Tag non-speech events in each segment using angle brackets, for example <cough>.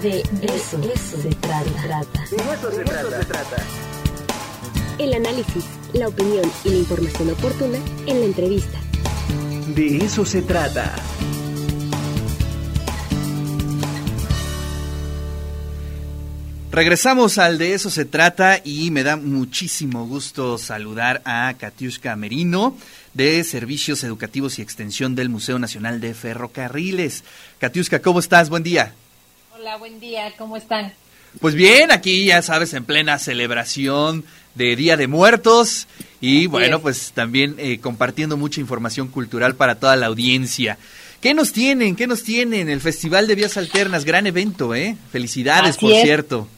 De eso, eso se trata. De eso se trata. El análisis, la opinión y la información oportuna en la entrevista. De eso se trata. Regresamos al de eso se trata y me da muchísimo gusto saludar a Katiushka Merino de Servicios Educativos y Extensión del Museo Nacional de Ferrocarriles. Katiushka, ¿cómo estás? Buen día. Hola, buen día, ¿cómo están? Pues bien, aquí ya sabes, en plena celebración de Día de Muertos y bueno, pues también eh, compartiendo mucha información cultural para toda la audiencia. ¿Qué nos tienen? ¿Qué nos tienen? El Festival de Vías Alternas, gran evento, ¿eh? Felicidades, Así por es. cierto.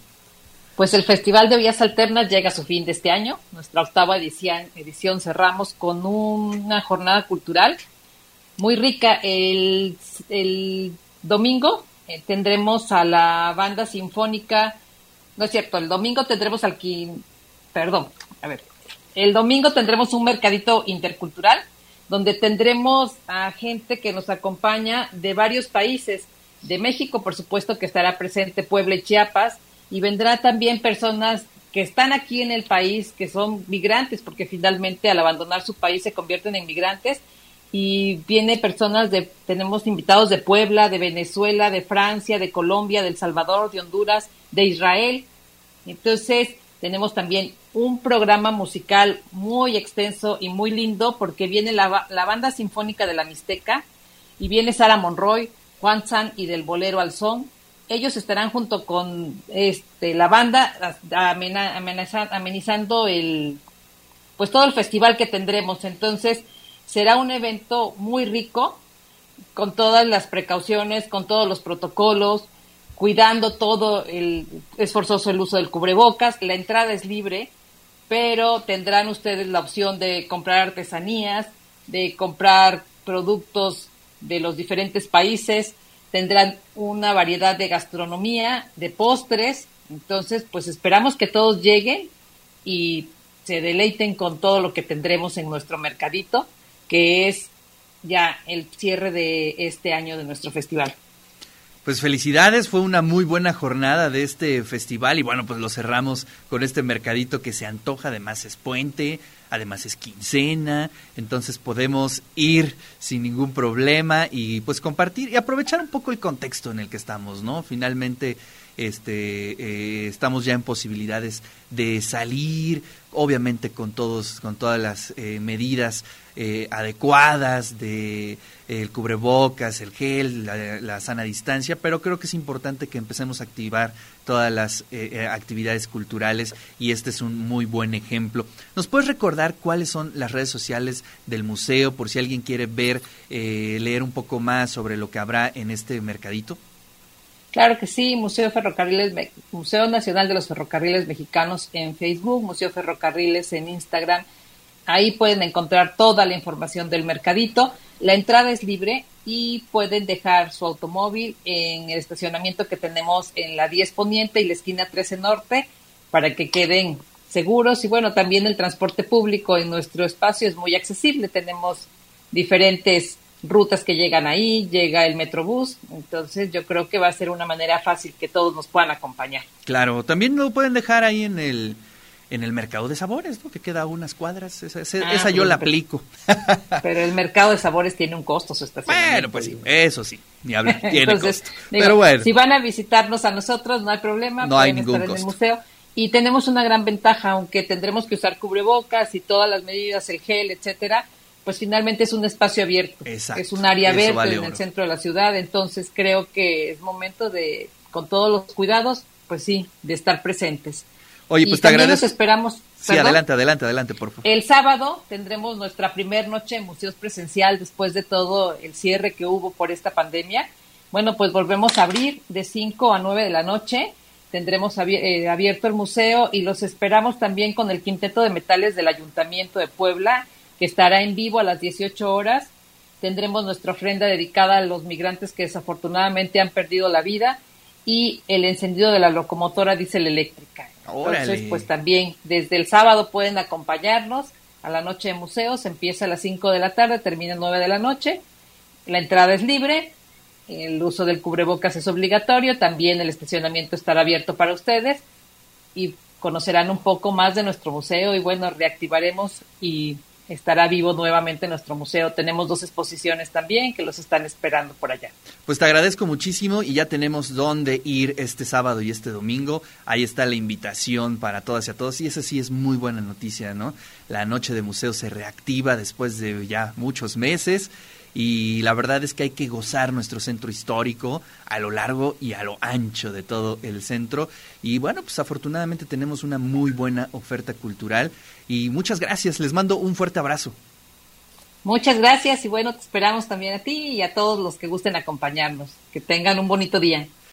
Pues el Festival de Vías Alternas llega a su fin de este año. Nuestra octava edición, edición cerramos con una jornada cultural muy rica. El, el domingo eh, tendremos a la banda sinfónica, no es cierto, el domingo tendremos al perdón, a ver, el domingo tendremos un mercadito intercultural donde tendremos a gente que nos acompaña de varios países. De México, por supuesto, que estará presente Puebla y Chiapas, y vendrá también personas que están aquí en el país, que son migrantes, porque finalmente al abandonar su país se convierten en migrantes, y viene personas de, tenemos invitados de Puebla, de Venezuela, de Francia, de Colombia, de El Salvador, de Honduras, de Israel. Entonces, tenemos también un programa musical muy extenso y muy lindo porque viene la, la banda sinfónica de la Mixteca y viene Sara Monroy, Juan San y del Bolero al Son. Ellos estarán junto con este, la banda amenaza- amenizando el, pues todo el festival que tendremos. Entonces, será un evento muy rico, con todas las precauciones, con todos los protocolos, cuidando todo, el, es forzoso el uso del cubrebocas, la entrada es libre, pero tendrán ustedes la opción de comprar artesanías, de comprar productos de los diferentes países, tendrán una variedad de gastronomía, de postres, entonces pues esperamos que todos lleguen y se deleiten con todo lo que tendremos en nuestro mercadito, que es ya el cierre de este año de nuestro festival. Pues felicidades, fue una muy buena jornada de este festival y bueno, pues lo cerramos con este mercadito que se antoja, además es puente, además es quincena, entonces podemos ir sin ningún problema y pues compartir y aprovechar un poco el contexto en el que estamos, ¿no? Finalmente este eh, estamos ya en posibilidades de salir, obviamente con todos con todas las eh, medidas eh, adecuadas de eh, el cubrebocas, el gel, la, la sana distancia, pero creo que es importante que empecemos a activar todas las actividades culturales y este es un muy buen ejemplo. ¿Nos puedes recordar cuáles son las redes sociales del museo por si alguien quiere ver, leer un poco más sobre lo que habrá en este mercadito? Claro que sí, Museo Ferrocarriles, Museo Nacional de los Ferrocarriles Mexicanos en Facebook, Museo Ferrocarriles en Instagram. Ahí pueden encontrar toda la información del mercadito. La entrada es libre y pueden dejar su automóvil en el estacionamiento que tenemos en la 10 Poniente y la esquina 13 Norte para que queden seguros. Y bueno, también el transporte público en nuestro espacio es muy accesible. Tenemos diferentes rutas que llegan ahí, llega el Metrobús, entonces yo creo que va a ser una manera fácil que todos nos puedan acompañar. Claro, también lo pueden dejar ahí en el en el mercado de sabores, ¿no? Que queda a unas cuadras. Esa, esa- Ah, esa yo la aplico. Pero el mercado de sabores tiene un costo su. Bueno, pues sí, eso sí, ni hablar, <laughs> tiene Entonces, costo. digo, Pero bueno, si van a visitarnos a nosotros, no hay problema, No hay ningún estar en el costo. museo. Y tenemos una gran ventaja, aunque tendremos que usar cubrebocas y todas las medidas, el gel, etcétera, pues finalmente es un espacio abierto. Exacto, Es un área vale en oro. el centro de la ciudad, entonces creo que es momento de, con todos los cuidados, pues sí, de estar presentes. oye, y pues te también nos agradezco. esperamos. Sí, ¿perdón? adelante, adelante, adelante, por favor. El sábado tendremos nuestra primer noche en museos presencial después de todo el cierre que hubo por esta pandemia. Bueno, pues volvemos a abrir de 5 a 9 de la noche. Tendremos eh, abierto el museo y los esperamos también con el Quinteto de Metales del Ayuntamiento de Puebla, que estará en vivo a las 18 horas. Tendremos nuestra ofrenda dedicada a los migrantes que desafortunadamente han perdido la vida y el encendido de la locomotora diésel eléctrica. Entonces, Órale. pues también desde el sábado pueden acompañarnos a la noche de museos, empieza a las 5 de la tarde, termina a 9 de la noche, la entrada es libre El uso del cubrebocas es obligatorio, también el estacionamiento estará abierto para ustedes y conocerán un poco más de nuestro museo y bueno, reactivaremos y estará vivo nuevamente nuestro museo. Tenemos dos exposiciones también que los están esperando por allá. Pues te agradezco muchísimo y ya tenemos dónde ir este sábado y este domingo. Ahí está la invitación para todas y a todos y esa sí es muy buena noticia, ¿no? La noche de museo se reactiva después de ya muchos meses y la verdad es que hay que gozar nuestro centro histórico a lo largo y a lo ancho de todo el centro. Y bueno pues afortunadamente tenemos una muy buena oferta cultural. Y muchas gracias les mando un fuerte abrazo. Muchas gracias y bueno te esperamos también a ti y a todos los que gusten acompañarnos. Que tengan un bonito día